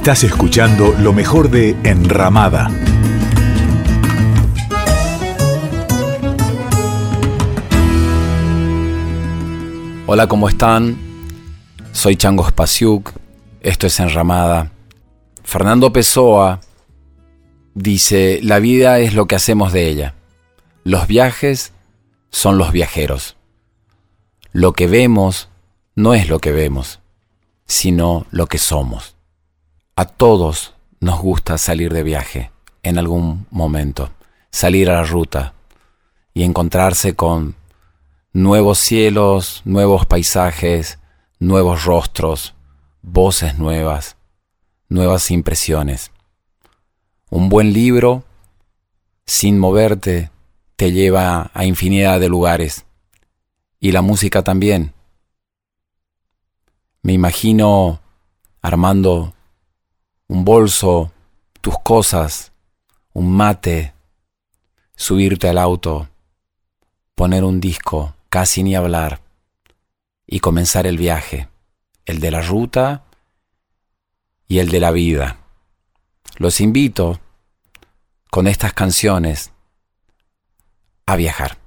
Estás escuchando lo mejor de Enramada. Hola, ¿cómo están? Soy Chango Spasiuk, esto es Enramada. Fernando Pessoa dice, la vida es lo que hacemos de ella. Los viajes son los viajeros. Lo que vemos no es lo que vemos, sino lo que somos. A todos nos gusta salir de viaje en algún momento, salir a la ruta y encontrarse con nuevos cielos, nuevos paisajes, nuevos rostros, voces nuevas, nuevas impresiones. Un buen libro, sin moverte, te lleva a infinidad de lugares. Y la música también. Me imagino armando un bolso, tus cosas, un mate, subirte al auto, poner un disco, casi ni hablar, y comenzar el viaje, el de la ruta y el de la vida. Los invito con estas canciones a viajar.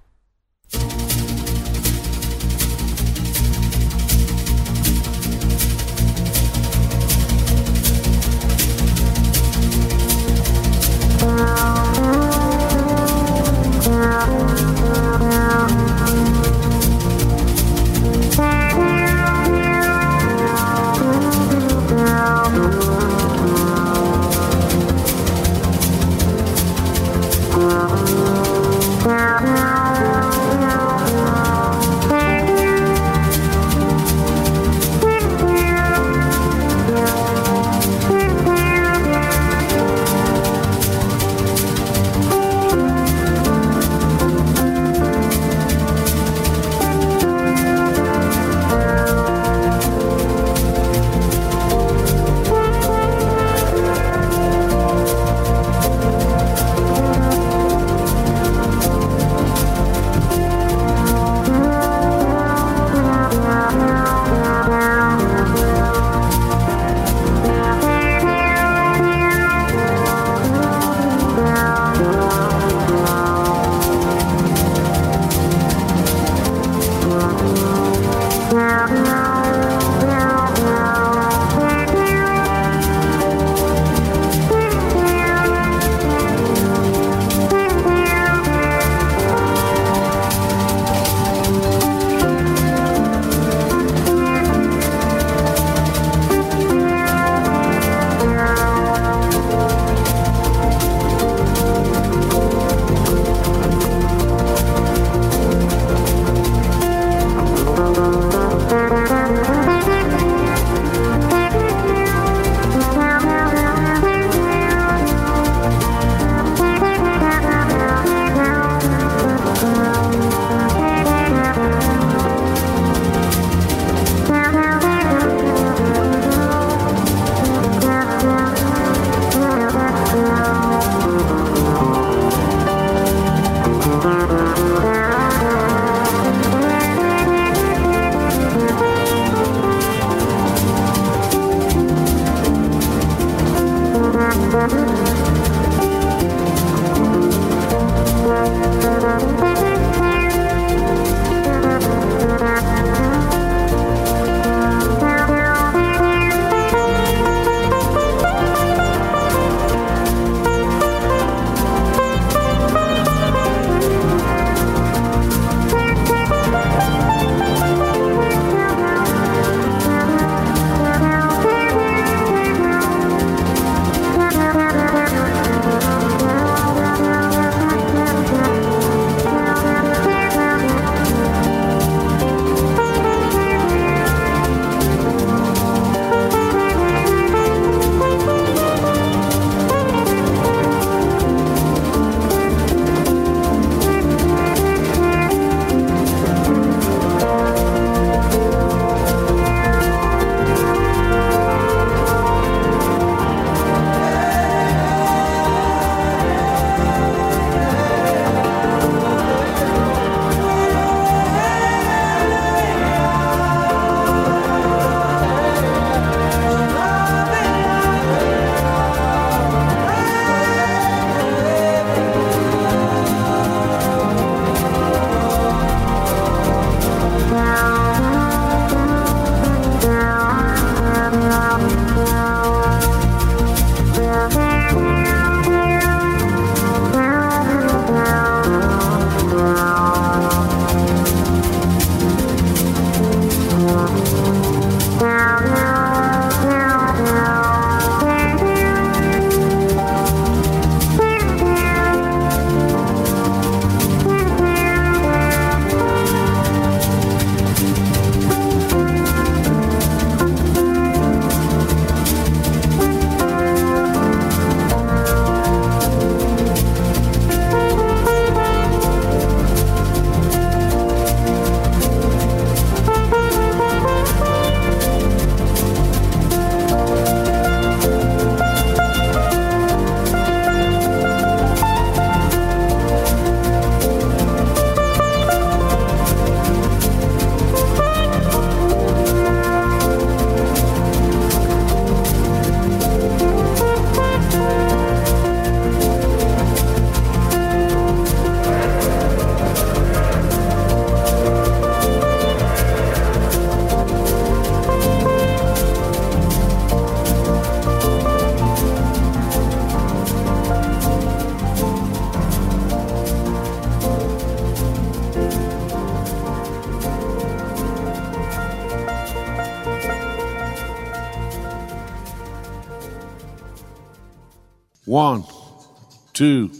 Two,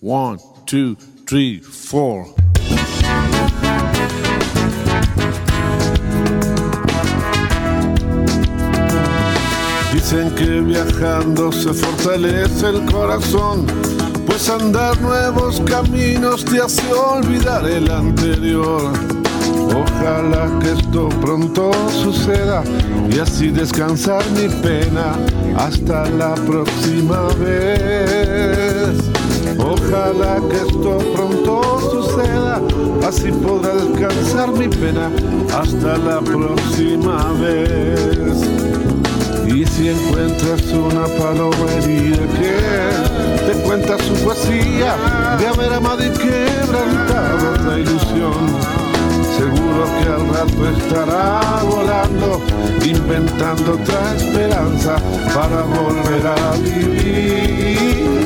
one, two, three, four. Dicen que viajando se fortalece el corazón, pues andar nuevos caminos te hace olvidar el anterior. Ojalá que esto pronto suceda y así descansar mi pena hasta la próxima vez. Ojalá que esto pronto suceda, así podrá descansar mi pena hasta la próxima vez. Y si encuentras una paloma herida que te cuenta su poesía de haber amado y quebrantado la ilusión, Seguro que al rato estará volando, inventando otra esperanza para volver a vivir.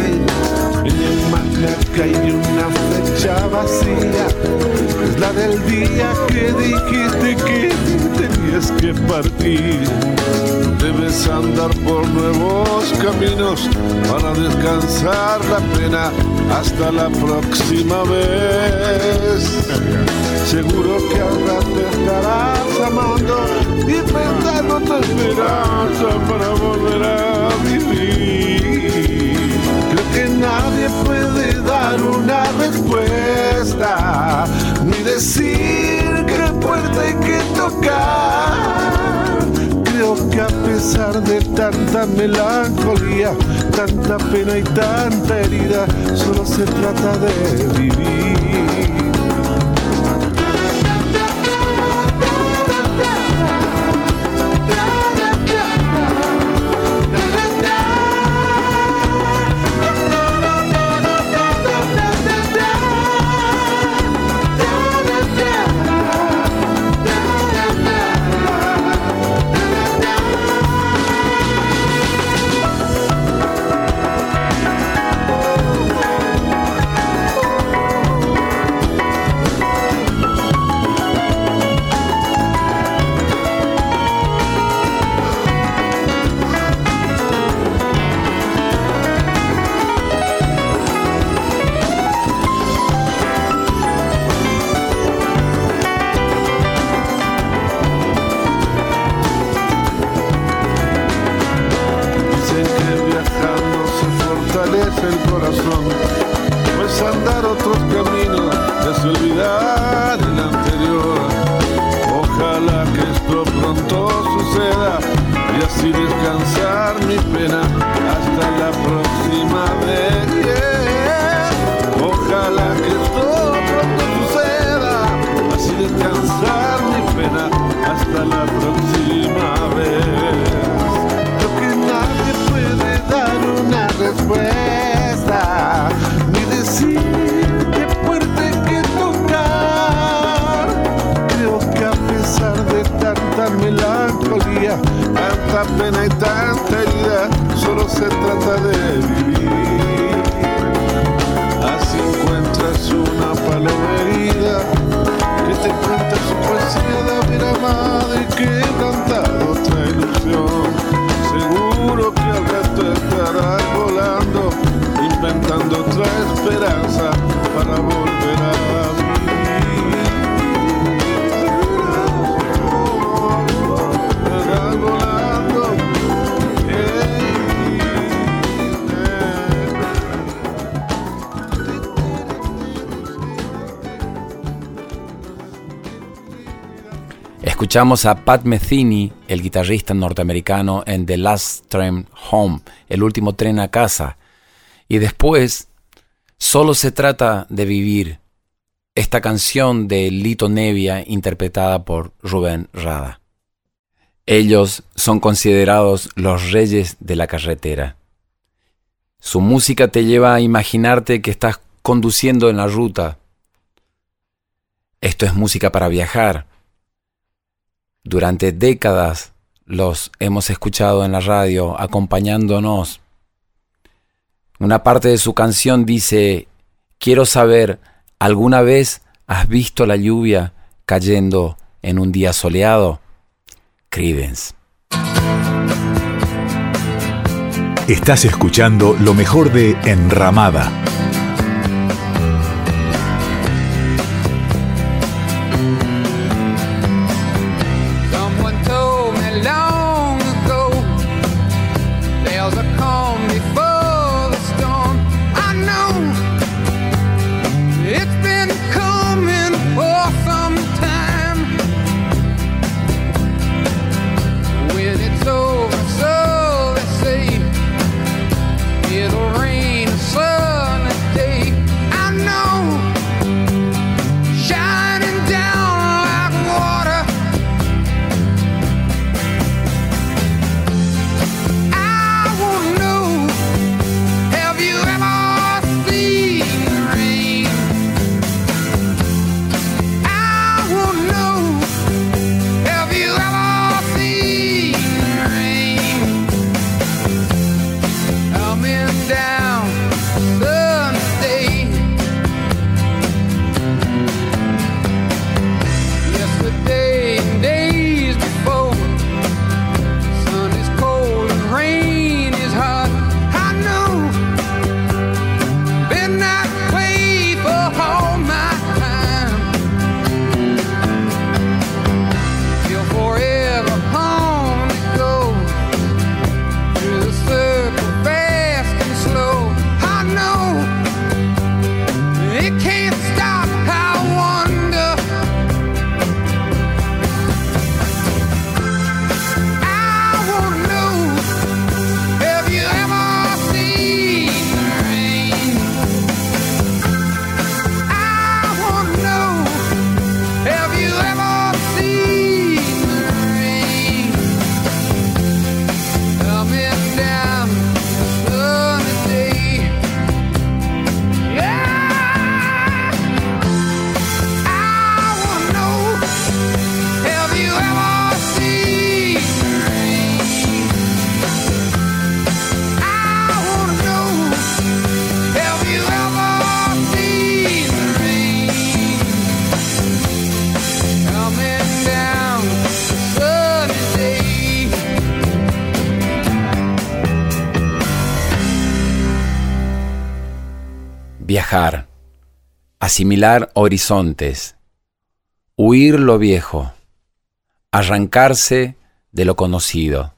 Manga hay una flecha vacía, es la del día que dijiste que tenías que partir. Debes andar por nuevos caminos para descansar la pena hasta la próxima vez. Seguro que ahora te estarás amando y pensando tu esperanza para volver a vivir. Nadie puede dar una respuesta ni decir qué puerta hay que tocar. Creo que a pesar de tanta melancolía, tanta pena y tanta herida, solo se trata de vivir. se trata de vivir. Así encuentras una paloma que te cuenta su poesía de haber amado y quebrantado otra ilusión. Seguro que al rato estarás volando, inventando otra esperanza para volver a Escuchamos a Pat Metheny, el guitarrista norteamericano en The Last Train Home, el último tren a casa. Y después, solo se trata de vivir. Esta canción de Lito Nevia interpretada por Rubén Rada. Ellos son considerados los reyes de la carretera. Su música te lleva a imaginarte que estás conduciendo en la ruta. Esto es música para viajar. Durante décadas los hemos escuchado en la radio acompañándonos. Una parte de su canción dice, quiero saber, ¿alguna vez has visto la lluvia cayendo en un día soleado? Credence. Estás escuchando lo mejor de Enramada asimilar horizontes, huir lo viejo, arrancarse de lo conocido,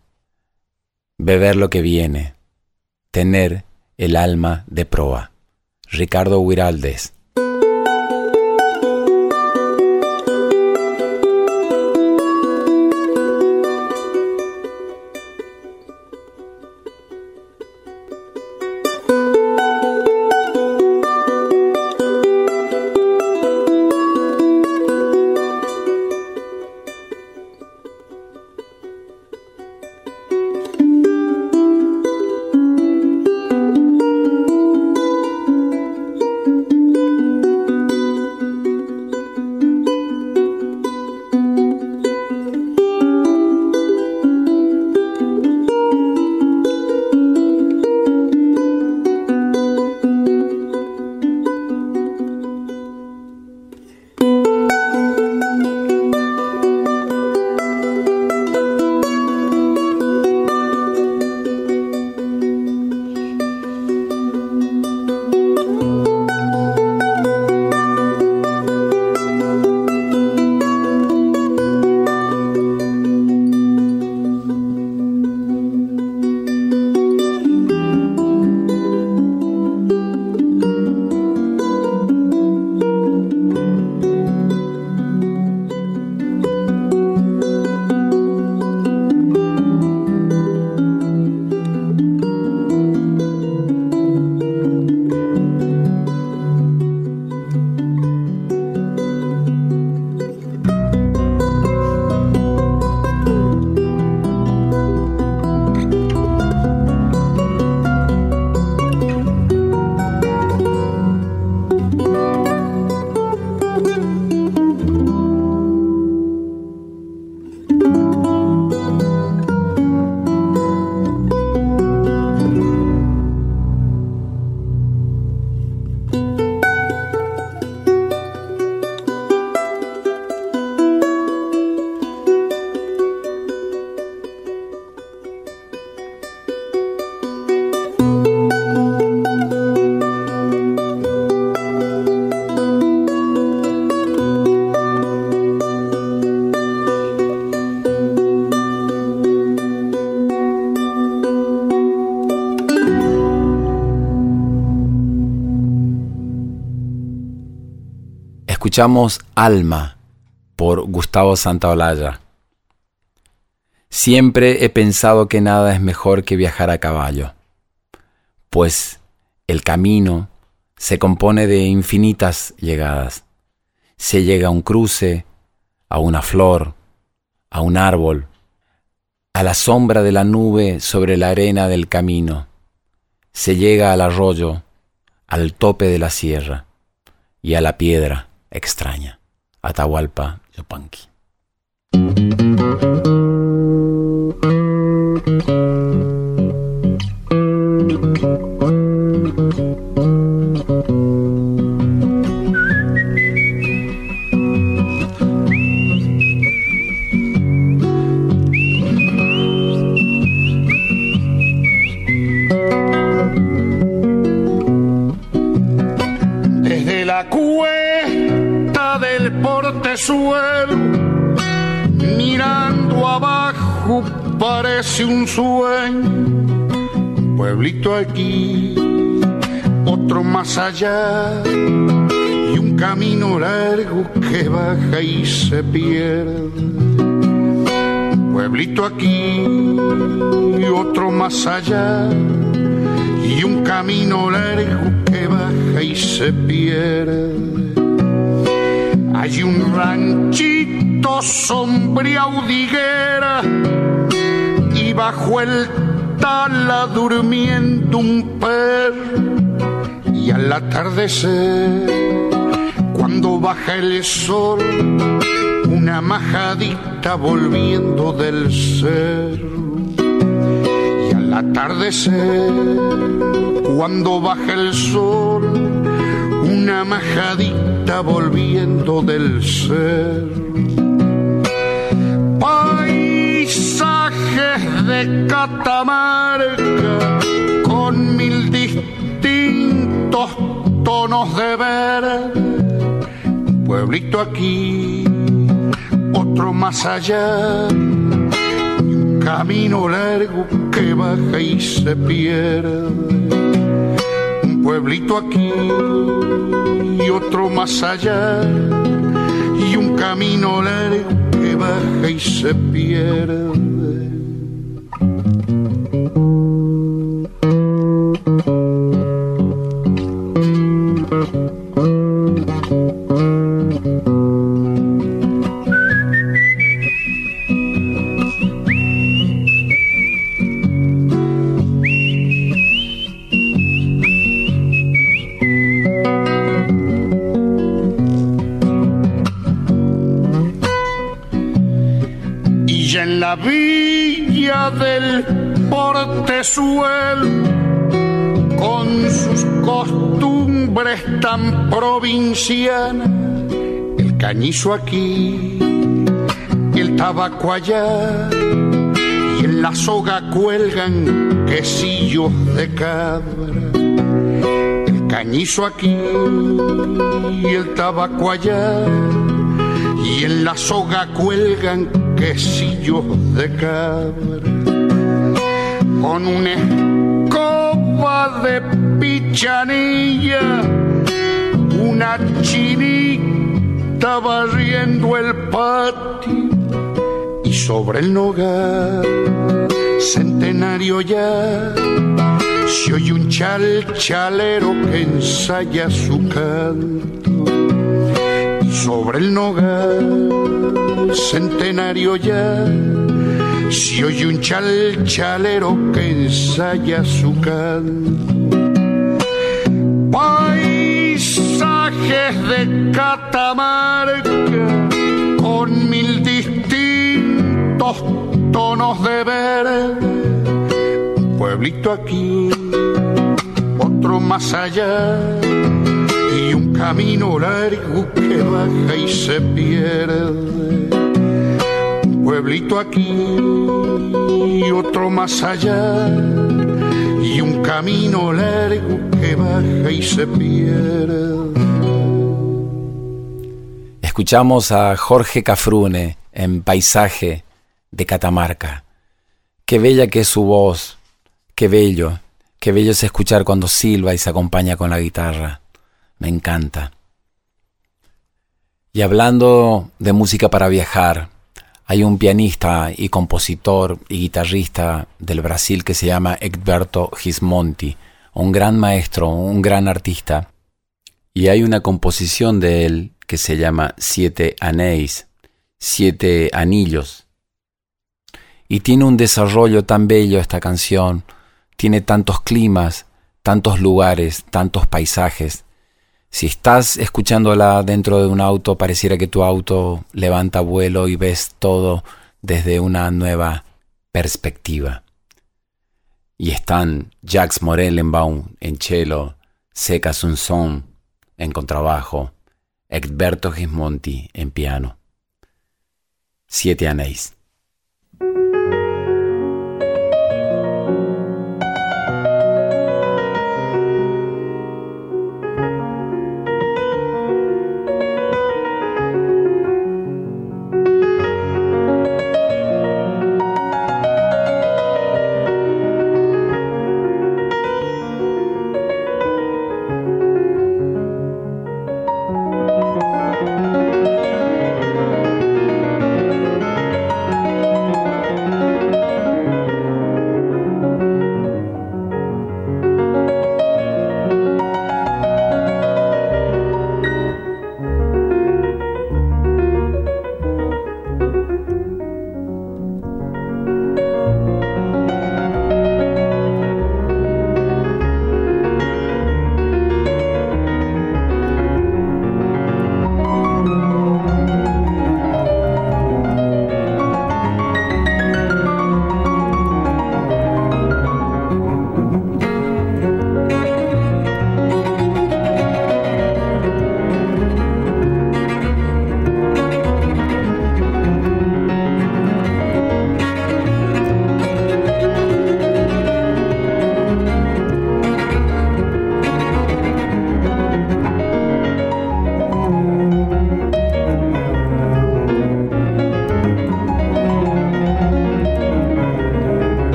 beber lo que viene, tener el alma de proa. Ricardo Huiraldes. Escuchamos Alma por Gustavo Santaolalla. Siempre he pensado que nada es mejor que viajar a caballo, pues el camino se compone de infinitas llegadas. Se llega a un cruce, a una flor, a un árbol, a la sombra de la nube sobre la arena del camino. Se llega al arroyo, al tope de la sierra y a la piedra extraña. Atahualpa Yupanqui. Parece un sueño, pueblito aquí, otro más allá, y un camino largo que baja y se pierde. Pueblito aquí y otro más allá, y un camino largo que baja y se pierde hay un ranchito sombría udiguera bajo el tala durmiendo un perro y al atardecer cuando baja el sol una majadita volviendo del cerro y al atardecer cuando baja el sol una majadita volviendo del ser. Paisajes de Catamarca con mil distintos tonos de ver. pueblito aquí, otro más allá. un camino largo que baja y se pierde pueblito aquí y otro más allá y un camino largo que baja y se pierde. Costumbres tan provincianas, el cañizo aquí, el tabaco allá, y en la soga cuelgan quesillos de cabra. El cañizo aquí y el tabaco allá, y en la soga cuelgan quesillos de cabra con una escoba de pichanilla, una chinita barriendo el patio y sobre el nogal centenario ya se oye un chal chalero que ensaya su canto y sobre el nogal centenario ya si oye un chal chalero que ensaya su canto. Paisajes de Catamarca con mil distintos tonos de verde. Un pueblito aquí, otro más allá y un camino largo que baja y se pierde pueblito aquí y otro más allá y un camino largo que baja y se pierde. Escuchamos a Jorge Cafrune en Paisaje de Catamarca. Qué bella que es su voz, qué bello, qué bello es escuchar cuando silba y se acompaña con la guitarra. Me encanta. Y hablando de música para viajar, hay un pianista y compositor y guitarrista del Brasil que se llama Egberto Gismonti, un gran maestro, un gran artista. Y hay una composición de él que se llama Siete Anéis, Siete Anillos. Y tiene un desarrollo tan bello esta canción, tiene tantos climas, tantos lugares, tantos paisajes. Si estás escuchándola dentro de un auto, pareciera que tu auto levanta vuelo y ves todo desde una nueva perspectiva. Y están Jacques Morellenbaum en cello, Seca Sunson en contrabajo, Egberto Gismonti en piano. Siete anéis.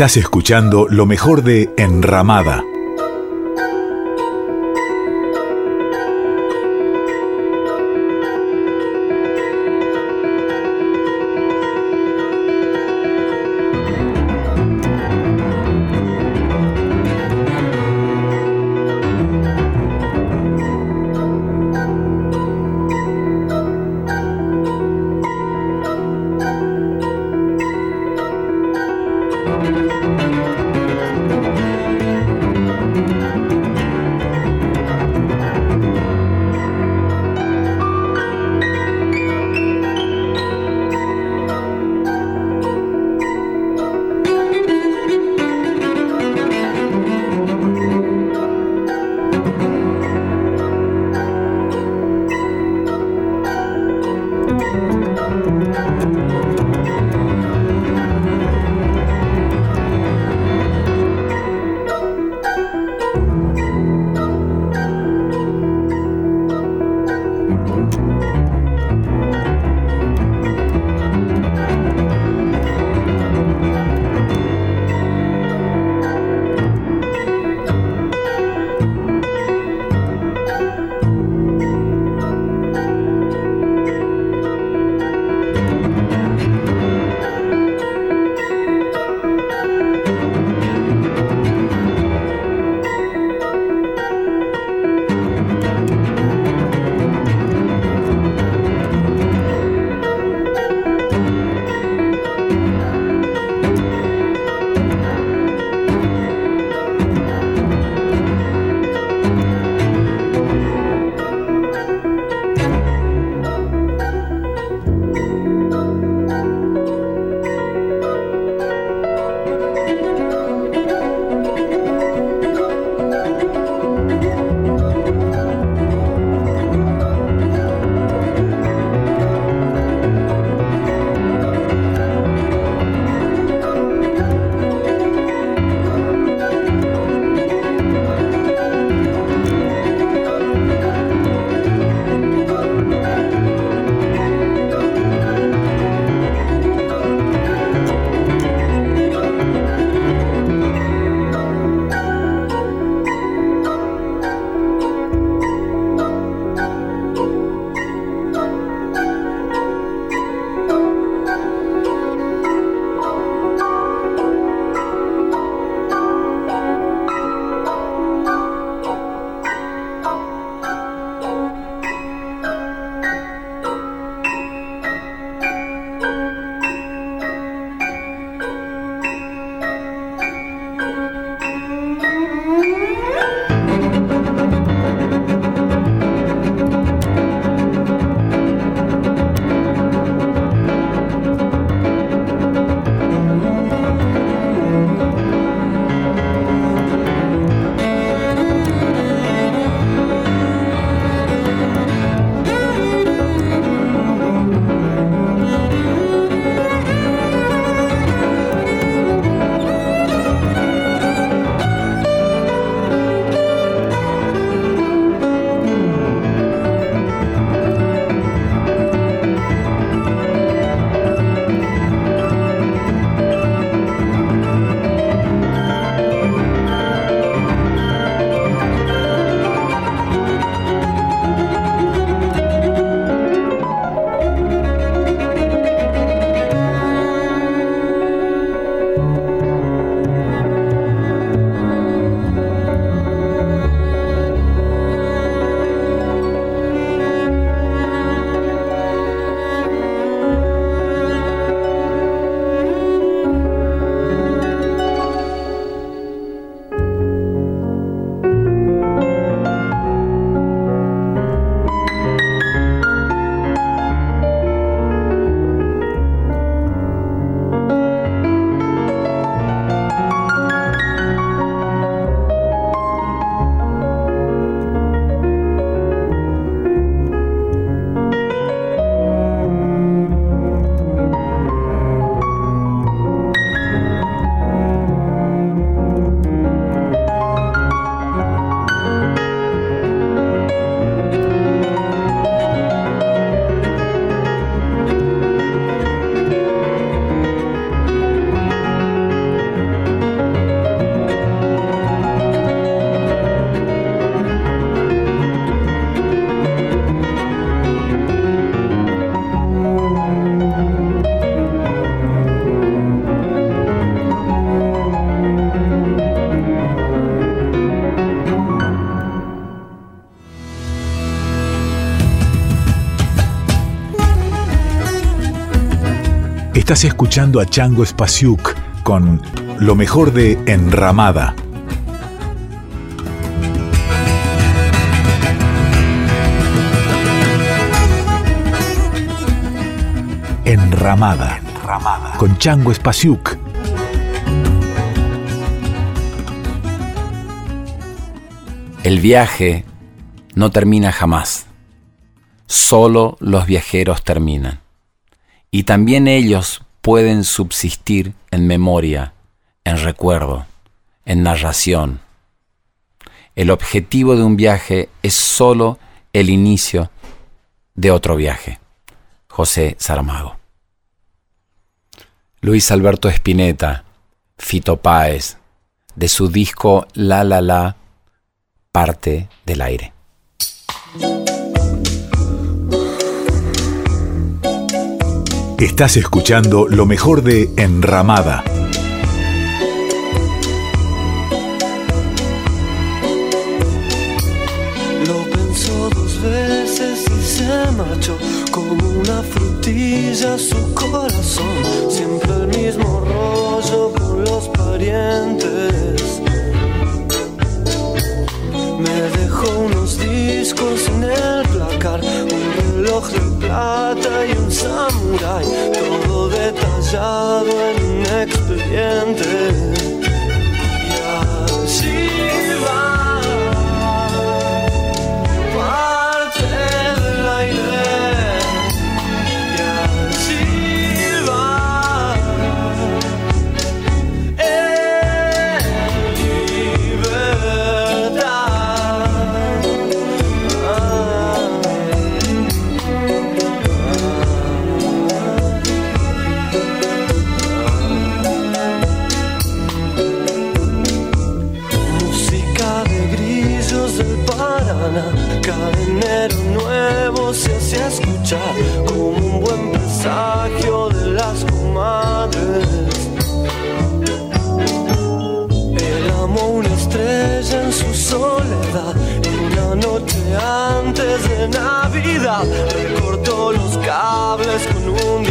Estás escuchando lo mejor de Enramada. Estás escuchando a Chango Spasiuk con lo mejor de Enramada. Enramada, Enramada. con Chango Espasiuk. El viaje no termina jamás. Solo los viajeros terminan. Y también ellos pueden subsistir en memoria, en recuerdo, en narración. El objetivo de un viaje es solo el inicio de otro viaje. José Saramago. Luis Alberto Spinetta, Fito Páez, de su disco La La La, parte del aire. Estás escuchando lo mejor de Enramada. Lo pensó dos veces y se marchó como una frutilla su corazón. Siempre el mismo rollo con los parientes. Me dejó unos discos en el placar, un reloj de plata samurai, todo detallado en un expediente. De Navidad, recortó los cables con un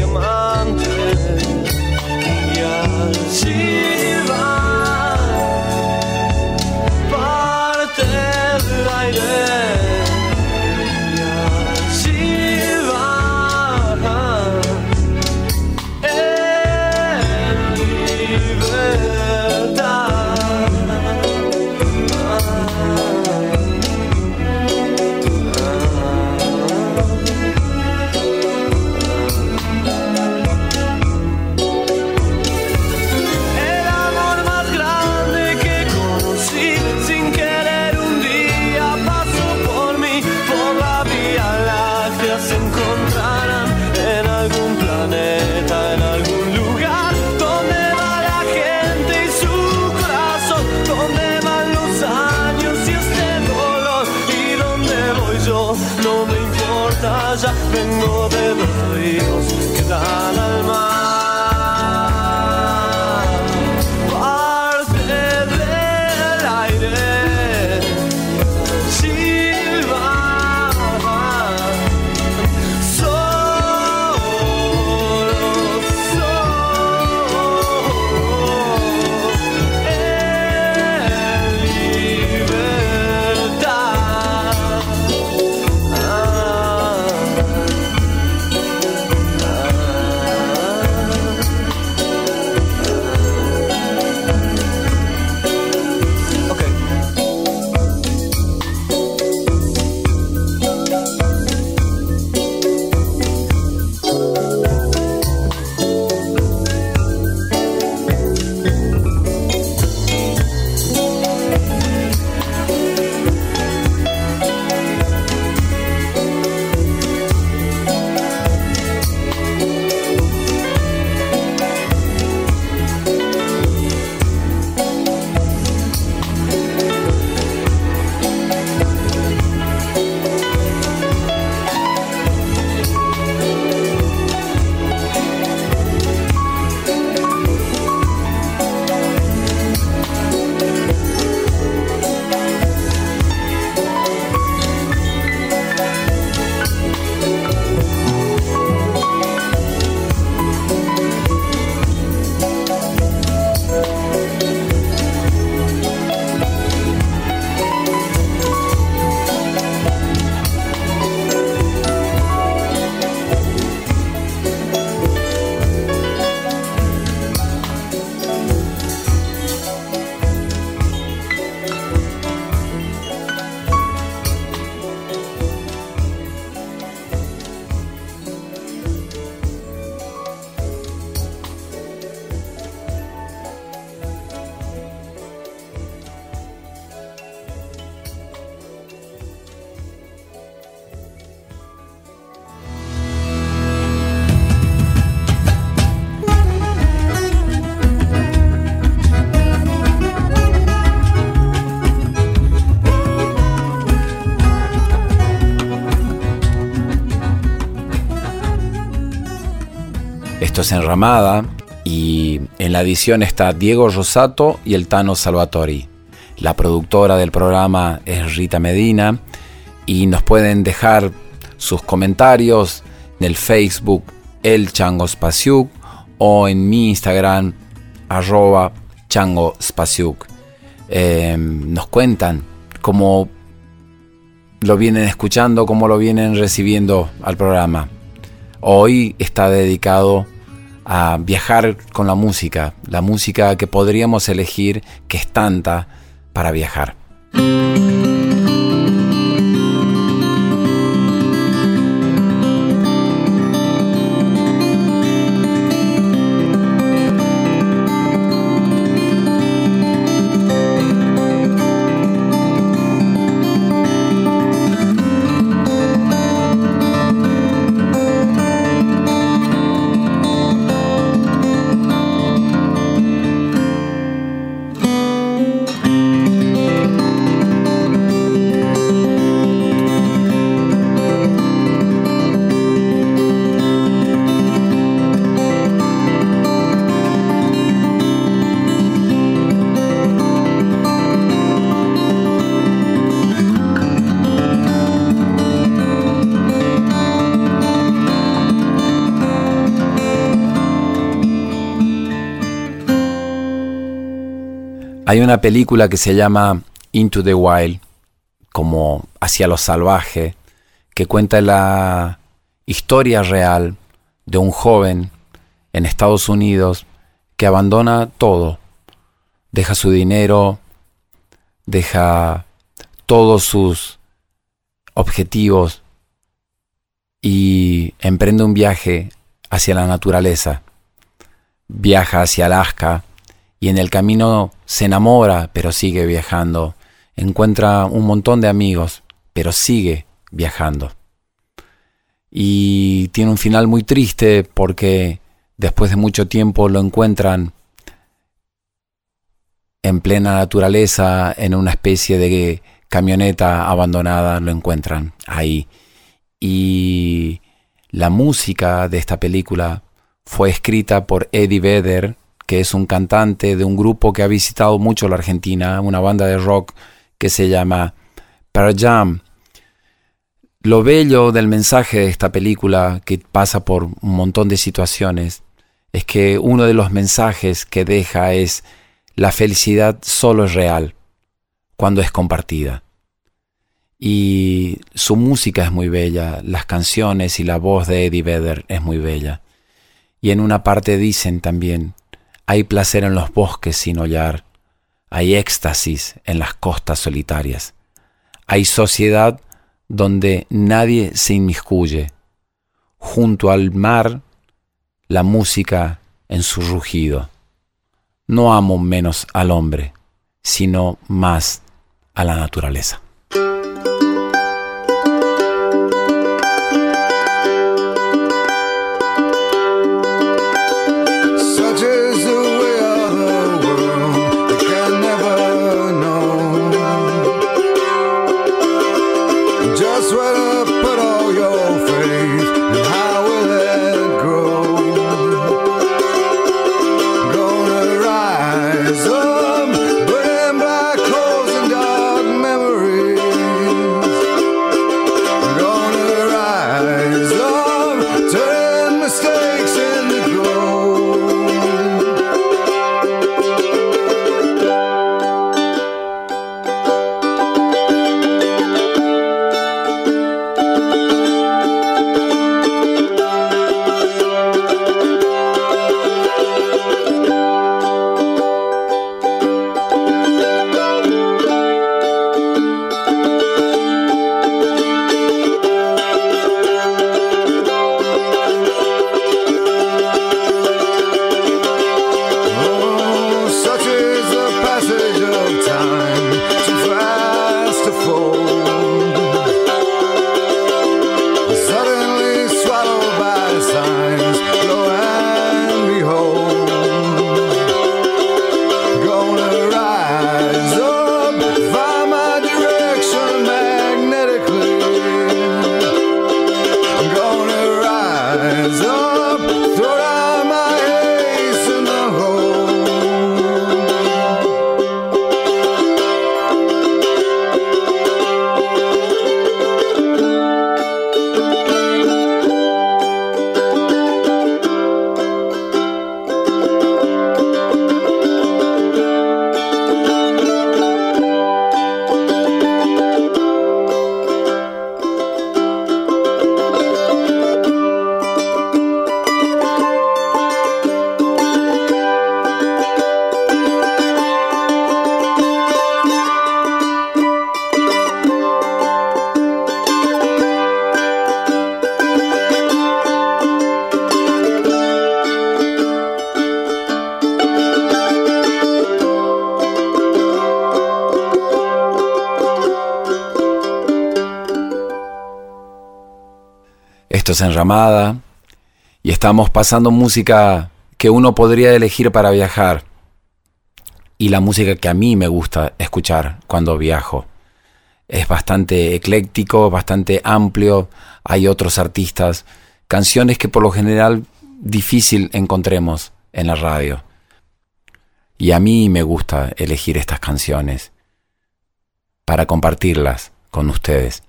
Esto es Enramada y en la edición está Diego Rosato y el Tano Salvatori. La productora del programa es Rita Medina y nos pueden dejar sus comentarios en el Facebook El Chango Spasiuk o en mi Instagram arroba Chango Spasiuk. Em, nos cuentan cómo lo vienen escuchando, cómo lo vienen recibiendo al programa. Hoy está dedicado a viajar con la música, la música que podríamos elegir, que es tanta para viajar. Hay una película que se llama Into the Wild, como Hacia lo Salvaje, que cuenta la historia real de un joven en Estados Unidos que abandona todo, deja su dinero, deja todos sus objetivos y emprende un viaje hacia la naturaleza. Viaja hacia Alaska y en el camino se enamora, pero sigue viajando. Encuentra un montón de amigos, pero sigue viajando. Y tiene un final muy triste porque después de mucho tiempo lo encuentran en plena naturaleza, en una especie de camioneta abandonada, lo encuentran ahí. Y la música de esta película fue escrita por Eddie Vedder, que es un cantante de un grupo que ha visitado mucho la Argentina, una banda de rock que se llama Pearl Jam. Lo bello del mensaje de esta película, que pasa por un montón de situaciones, es que uno de los mensajes que deja es la felicidad solo es real cuando es compartida. Y su música es muy bella, las canciones y la voz de Eddie Vedder es muy bella. Y en una parte dicen también, hay placer en los bosques sin hollar, hay éxtasis en las costas solitarias, hay sociedad donde nadie se inmiscuye, junto al mar la música en su rugido. No amo menos al hombre, sino más a la naturaleza. Enramada y estamos pasando música que uno podría elegir para viajar y la música que a mí me gusta escuchar cuando viajo. Es bastante ecléctico, bastante amplio, hay otros artistas, canciones que por lo general difícil encontremos en la radio. Y a mí me gusta elegir estas canciones para compartirlas con ustedes.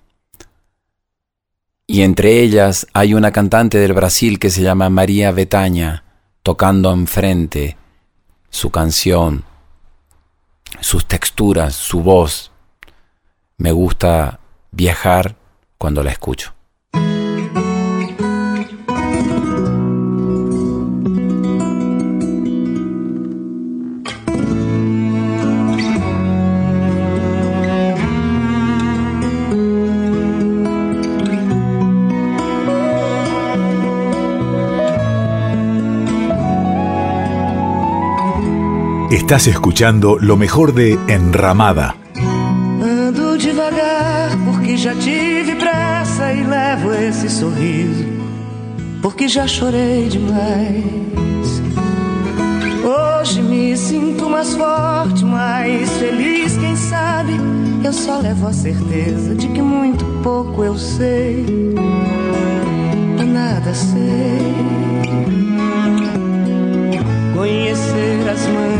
Y entre ellas hay una cantante del Brasil que se llama María Betaña, tocando enfrente su canción, sus texturas, su voz. Me gusta viajar cuando la escucho. Estás escuchando lo mejor de Enramada. Ando devagar porque já tive pressa e levo esse sorriso porque já chorei demais. Hoje me sinto mais forte, mais feliz, quem sabe? Eu só levo a certeza de que muito pouco eu sei. Nada sei. Conhecer as manhas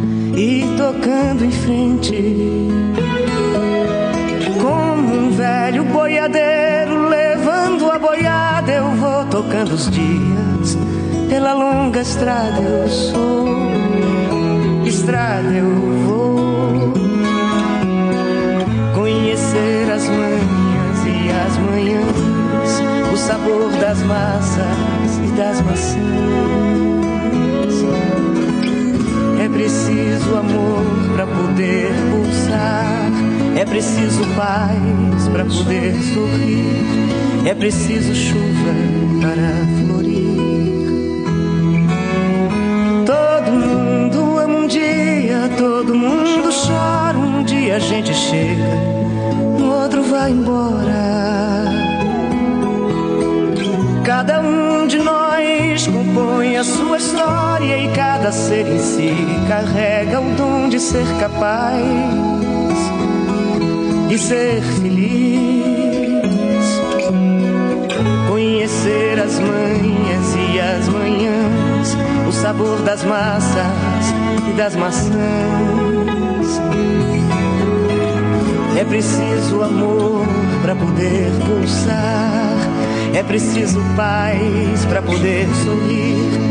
e tocando em frente. Como um velho boiadeiro levando a boiada, eu vou tocando os dias. Pela longa estrada eu sou, estrada eu vou. Conhecer as manhãs e as manhãs, o sabor das massas e das maçãs. Preciso amor para poder pulsar. É preciso paz para poder sorrir. É preciso chuva para florir. Todo mundo ama um dia, todo mundo chora. Um dia a gente chega, no outro vai embora. Cada um a sua história e cada ser em si carrega o dom de ser capaz de ser feliz. Conhecer as manhas e as manhãs, o sabor das massas e das maçãs. É preciso amor para poder pulsar. É preciso paz para poder sorrir.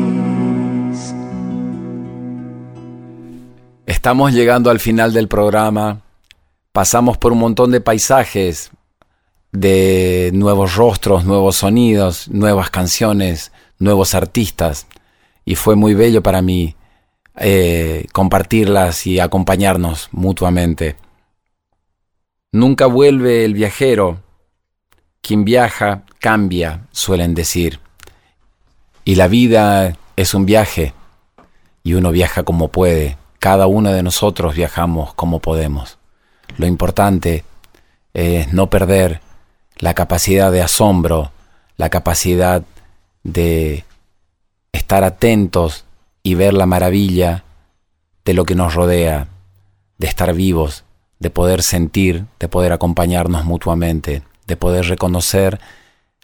Estamos llegando al final del programa. Pasamos por un montón de paisajes, de nuevos rostros, nuevos sonidos, nuevas canciones, nuevos artistas. Y fue muy bello para mí eh, compartirlas y acompañarnos mutuamente. Nunca vuelve el viajero. Quien viaja cambia, suelen decir. Y la vida es un viaje. Y uno viaja como puede. Cada uno de nosotros viajamos como podemos. Lo importante es no perder la capacidad de asombro, la capacidad de estar atentos y ver la maravilla de lo que nos rodea, de estar vivos, de poder sentir, de poder acompañarnos mutuamente, de poder reconocer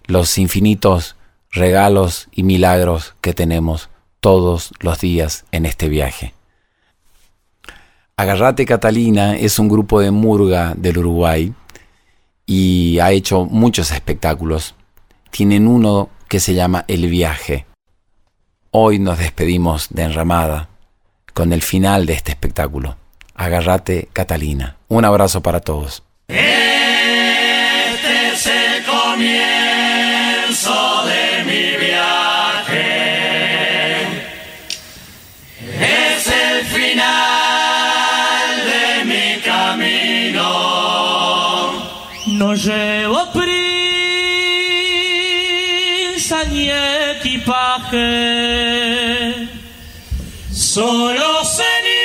los infinitos regalos y milagros que tenemos todos los días en este viaje. Agarrate Catalina es un grupo de murga del Uruguay y ha hecho muchos espectáculos. Tienen uno que se llama El viaje. Hoy nos despedimos de Enramada con el final de este espectáculo. Agarrate Catalina. Un abrazo para todos. Este želo prisanje ti pahe, solo se ni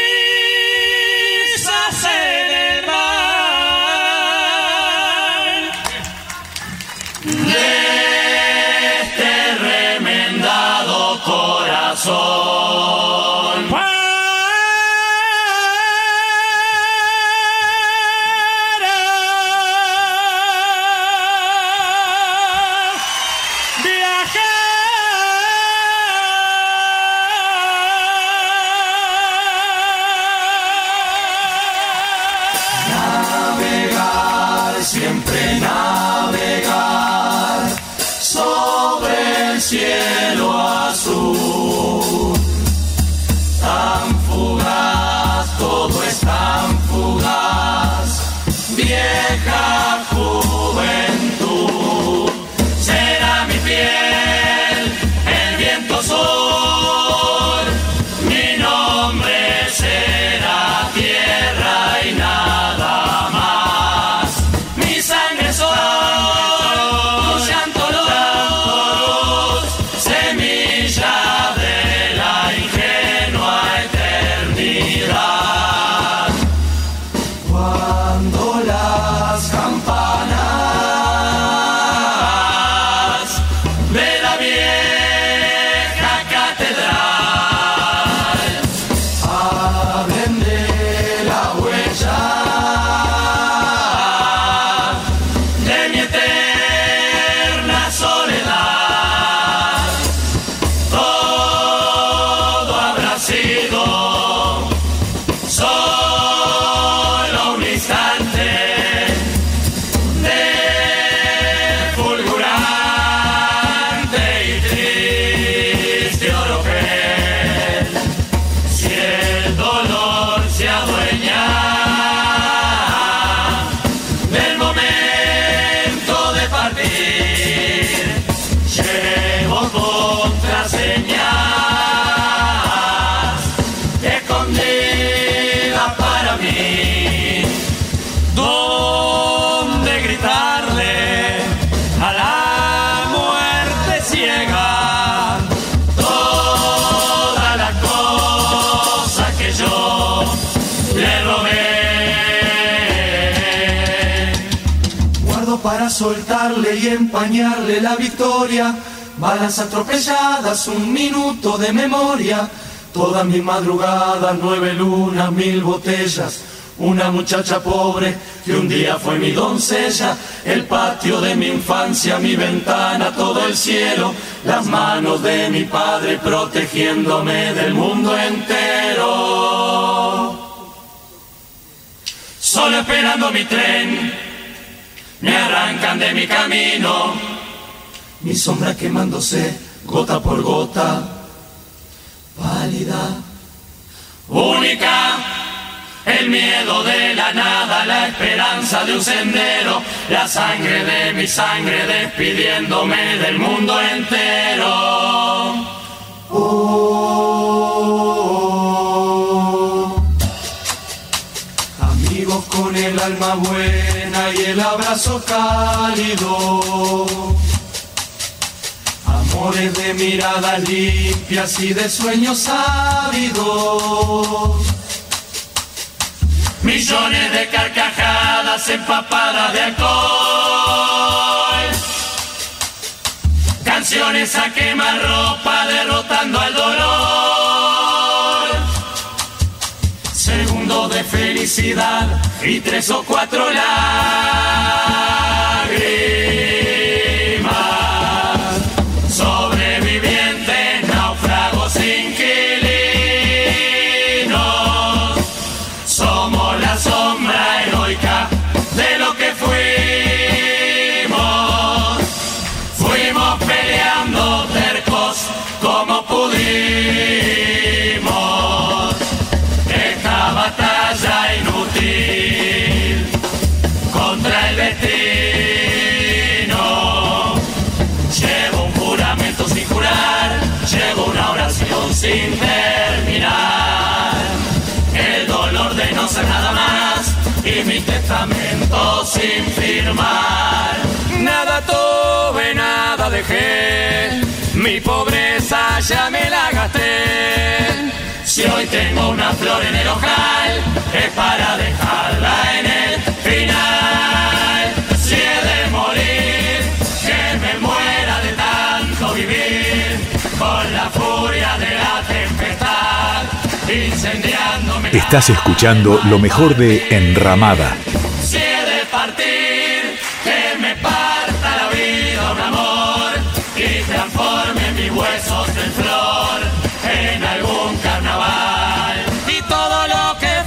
empañarle la victoria. Balas atropelladas, un minuto de memoria. Todas mis madrugadas, nueve lunas, mil botellas. Una muchacha pobre que un día fue mi doncella. El patio de mi infancia, mi ventana, todo el cielo. Las manos de mi padre protegiéndome del mundo entero. Solo esperando mi tren, me arrancan de mi camino. Mi sombra quemándose gota por gota. Pálida. Única, el miedo de la nada, la esperanza de un sendero, la sangre de mi sangre despidiéndome del mundo entero. Oh. Amigos con el alma buena y el abrazo cálido. Amores de miradas limpias y de sueños ávidos. Millones de carcajadas empapadas de alcohol. Canciones a quemar ropa derrotando al dolor. Segundo de felicidad y tres o cuatro lágrimas. Sin terminar. El dolor de no ser nada más y mi testamento sin firmar. Nada tuve, nada dejé, mi pobreza ya me la gasté. Si hoy tengo una flor en el ojal, es para dejarla en el final.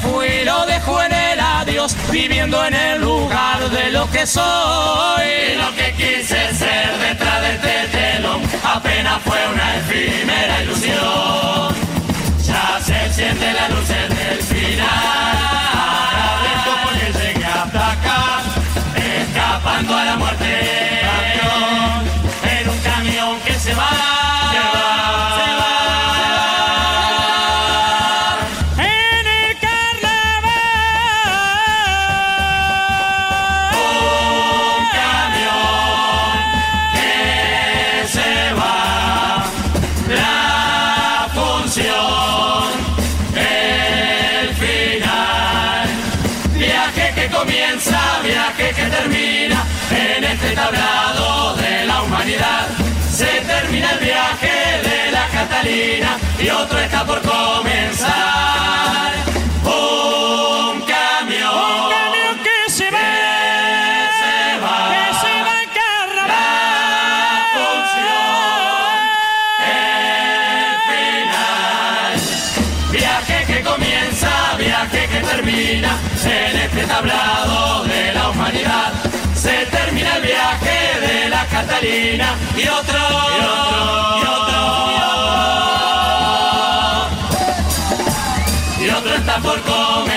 Fui lo dejo en el adiós, viviendo en el lugar de lo que soy. Y lo que quise ser detrás de este telón apenas fue una efímera ilusión. Se siente la luz en el final. Porque llegué hasta acá, escapando a la muerte. Catalina y otro está por comenzar. Un camión, un camión que se va, se va, que se va a carnaval. La función, el final. Viaje que comienza, viaje que termina en este tablado de la humanidad. Se termina el viaje de la Catalina y otro, y otro, y otro, por comenzar.